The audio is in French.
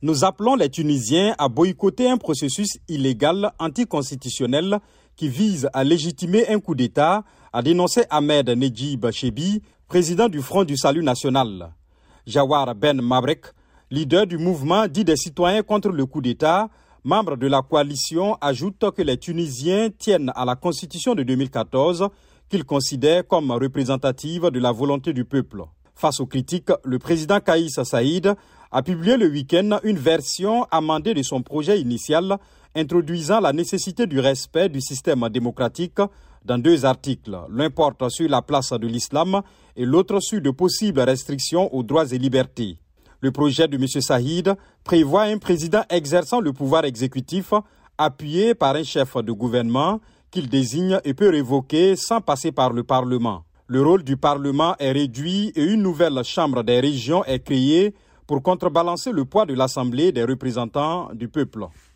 Nous appelons les Tunisiens à boycotter un processus illégal anticonstitutionnel qui vise à légitimer un coup d'État, a dénoncé Ahmed Nejib Chebi, président du Front du Salut National. Jawar Ben Mabrek, leader du mouvement dit des citoyens contre le coup d'État, membre de la coalition, ajoute que les Tunisiens tiennent à la constitution de 2014 qu'ils considèrent comme représentative de la volonté du peuple. Face aux critiques, le président Kaïs Saïd a publié le week-end une version amendée de son projet initial introduisant la nécessité du respect du système démocratique dans deux articles. L'un porte sur la place de l'islam et l'autre sur de possibles restrictions aux droits et libertés. Le projet de M. Saïd prévoit un président exerçant le pouvoir exécutif appuyé par un chef de gouvernement qu'il désigne et peut révoquer sans passer par le Parlement. Le rôle du Parlement est réduit et une nouvelle Chambre des régions est créée pour contrebalancer le poids de l'Assemblée des représentants du peuple.